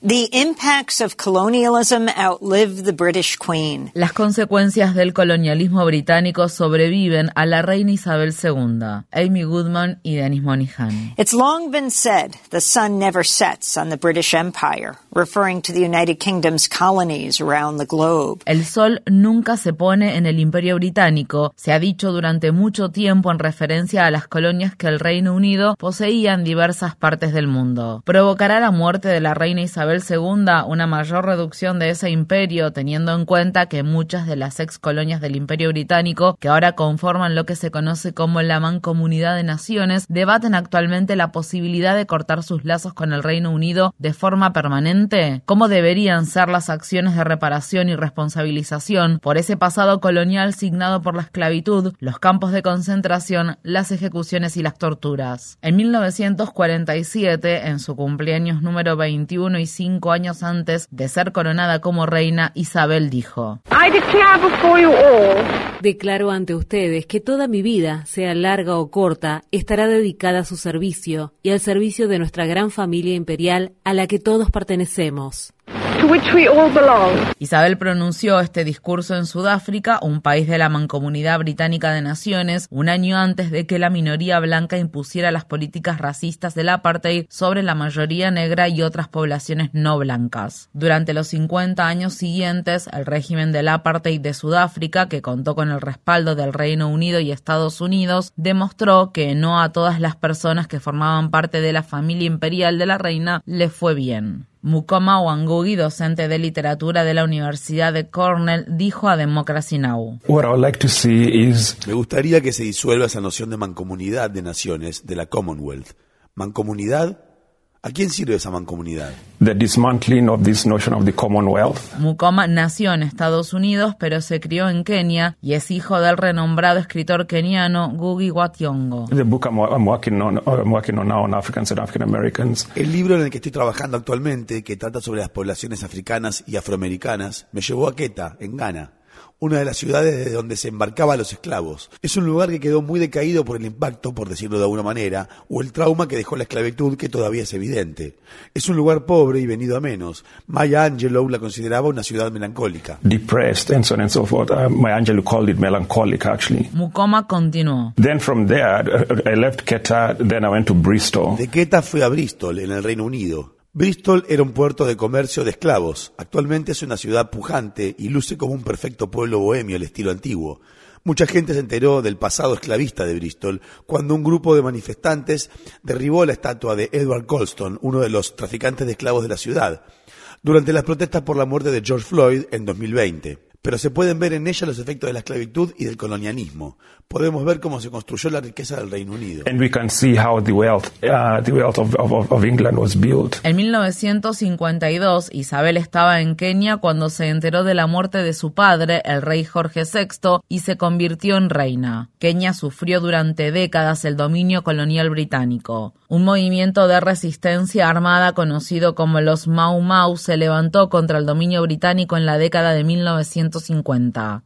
The impacts of colonialism outlive the British Queen. Las consecuencias del colonialismo británico sobreviven a la reina Isabel II. Amy Goodman y Dennis Monihan. It's long been said the sun never sets on the British Empire, referring to the United Kingdom's colonies around the globe. El sol nunca se pone en el Imperio británico, se ha dicho durante mucho tiempo en referencia a las colonias que el Reino Unido poseía en diversas partes del mundo. ¿Provocará la muerte de la reina Isabel II una mayor reducción de ese imperio, teniendo en cuenta que muchas de las ex colonias del Imperio Británico, que ahora conforman lo que se conoce como la Mancomunidad de Naciones, debaten actualmente la posibilidad de cortar sus lazos con el Reino Unido de forma permanente? ¿Cómo deberían ser las acciones de reparación y responsabilización por ese pasado colonial signado por la esclavitud, los campos de concentración, las ejecuciones y las torturas? En 1947, en su cumpleaños número 21 y cinco años antes de ser coronada como reina, Isabel dijo, Declaro ante ustedes que toda mi vida, sea larga o corta, estará dedicada a su servicio y al servicio de nuestra gran familia imperial a la que todos pertenecemos. Isabel pronunció este discurso en Sudáfrica, un país de la Mancomunidad Británica de Naciones, un año antes de que la minoría blanca impusiera las políticas racistas del apartheid sobre la mayoría negra y otras poblaciones no blancas. Durante los 50 años siguientes, el régimen del apartheid de Sudáfrica, que contó con el respaldo del Reino Unido y Estados Unidos, demostró que no a todas las personas que formaban parte de la familia imperial de la reina le fue bien. Mukoma Wangugi, docente de literatura de la Universidad de Cornell, dijo a Democracy Now! Me gustaría que se disuelva esa noción de mancomunidad de naciones de la Commonwealth. Mancomunidad ¿A quién sirve esa mancomunidad? The dismantling of this notion of the Commonwealth. Mukoma nació en Estados Unidos, pero se crió en Kenia y es hijo del renombrado escritor keniano Ngugi wa Thiong'o. The book I'm, I'm working on, I'm working on now on Africans and African Americans. El libro en el que estoy trabajando actualmente, que trata sobre las poblaciones africanas y afroamericanas, me llevó a Quetta, en Ghana una de las ciudades desde donde se embarcaba a los esclavos. Es un lugar que quedó muy decaído por el impacto, por decirlo de alguna manera, o el trauma que dejó la esclavitud, que todavía es evidente. Es un lugar pobre y venido a menos. Maya Angelou la consideraba una ciudad melancólica. Depressed and so on and so forth. Uh, Maya Angelou called it melancholic actually. Mukoma continuó. Then from there, I left Quetta, then I went to Bristol. De Quetta fui a Bristol, en el Reino Unido. Bristol era un puerto de comercio de esclavos. Actualmente es una ciudad pujante y luce como un perfecto pueblo bohemio al estilo antiguo. Mucha gente se enteró del pasado esclavista de Bristol cuando un grupo de manifestantes derribó la estatua de Edward Colston, uno de los traficantes de esclavos de la ciudad, durante las protestas por la muerte de George Floyd en 2020 pero se pueden ver en ella los efectos de la esclavitud y del colonialismo. Podemos ver cómo se construyó la riqueza del Reino Unido. And we can see how the wealth, uh, the wealth of, of, of England was built. En 1952, Isabel estaba en Kenia cuando se enteró de la muerte de su padre, el rey Jorge VI, y se convirtió en reina. Kenia sufrió durante décadas el dominio colonial británico. Un movimiento de resistencia armada conocido como los Mau Mau se levantó contra el dominio británico en la década de 1950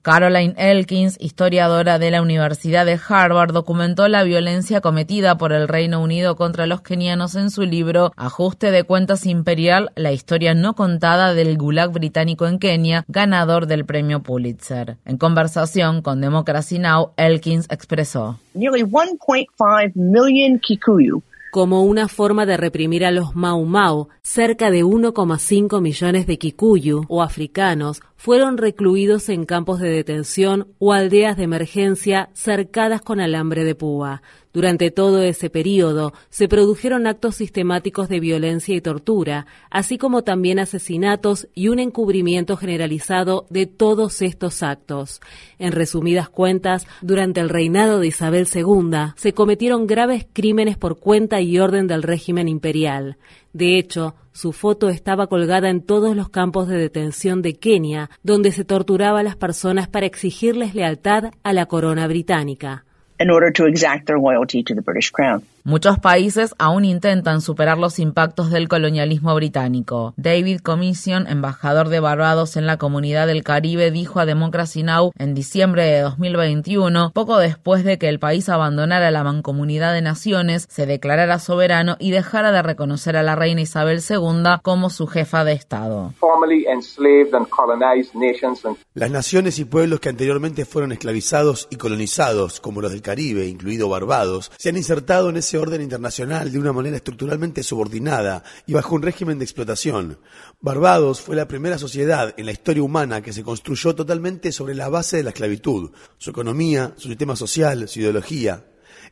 Caroline Elkins, historiadora de la Universidad de Harvard, documentó la violencia cometida por el Reino Unido contra los kenianos en su libro Ajuste de Cuentas Imperial, la historia no contada del Gulag británico en Kenia, ganador del premio Pulitzer. En conversación con Democracy Now, Elkins expresó. Nearly 1.5 million Kikuyu como una forma de reprimir a los Mau Mau, cerca de 1,5 millones de Kikuyu o africanos fueron recluidos en campos de detención o aldeas de emergencia cercadas con alambre de púa. Durante todo ese periodo se produjeron actos sistemáticos de violencia y tortura, así como también asesinatos y un encubrimiento generalizado de todos estos actos. En resumidas cuentas, durante el reinado de Isabel II se cometieron graves crímenes por cuenta y orden del régimen imperial. De hecho, su foto estaba colgada en todos los campos de detención de Kenia, donde se torturaba a las personas para exigirles lealtad a la corona británica in order to exact their loyalty to the British Crown. Muchos países aún intentan superar los impactos del colonialismo británico. David Commission, embajador de Barbados en la comunidad del Caribe, dijo a Democracy Now! en diciembre de 2021, poco después de que el país abandonara la mancomunidad de naciones, se declarara soberano y dejara de reconocer a la reina Isabel II como su jefa de Estado. Las naciones y pueblos que anteriormente fueron esclavizados y colonizados, como los del Caribe, incluido Barbados, se han insertado en ese orden internacional de una manera estructuralmente subordinada y bajo un régimen de explotación. Barbados fue la primera sociedad en la historia humana que se construyó totalmente sobre la base de la esclavitud, su economía, su sistema social, su ideología.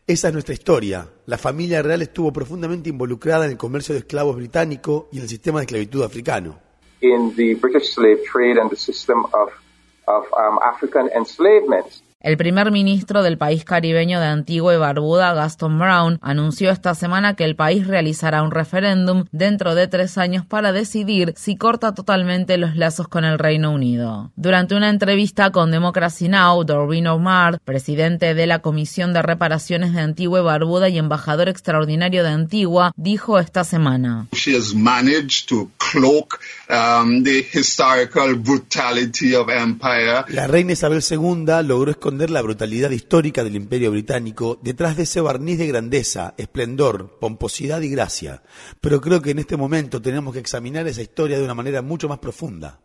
Esa es nuestra historia. La familia real estuvo profundamente involucrada en el comercio de esclavos británico y en el sistema de esclavitud africano. In the British slave trade and the system of um, African enslavement. El primer ministro del país caribeño de Antigua y Barbuda, Gaston Brown, anunció esta semana que el país realizará un referéndum dentro de tres años para decidir si corta totalmente los lazos con el Reino Unido. Durante una entrevista con Democracy Now, Doreen Omar, presidente de la Comisión de Reparaciones de Antigua y Barbuda y embajador extraordinario de Antigua, dijo esta semana. La reina Isabel II logró la brutalidad histórica del imperio británico detrás de ese barniz de grandeza, esplendor, pomposidad y gracia. Pero creo que en este momento tenemos que examinar esa historia de una manera mucho más profunda.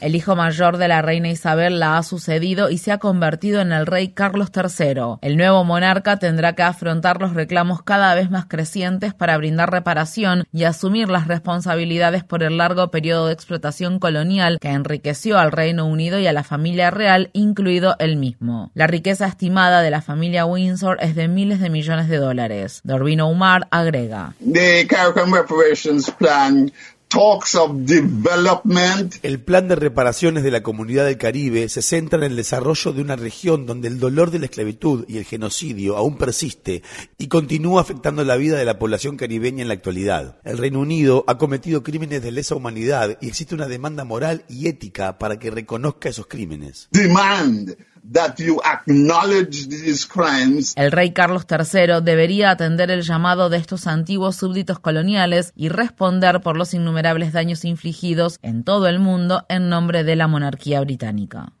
El hijo mayor de la reina Isabel la ha sucedido y se ha convertido en el rey Carlos III. El nuevo monarca tendrá que afrontar los reclamos cada vez más crecientes para brindar reparación y asumir las responsabilidades por el largo periodo de explotación colonial que enriqueció al Reino Unido y a la familia real, incluido él mismo. La riqueza estimada de la familia Windsor es de miles de millones de dólares. Dorbino Umar agrega. El plan de reparaciones de la comunidad del Caribe se centra en el desarrollo de una región donde el dolor de la esclavitud y el genocidio aún persiste y continúa afectando la vida de la población caribeña en la actualidad. El Reino Unido ha cometido crímenes de lesa humanidad y existe una demanda moral y ética para que reconozca esos crímenes. El rey Carlos III debería atender el llamado de estos antiguos súbditos coloniales y responder por los innumerables daños infligidos en todo el mundo en nombre de la monarquía británica.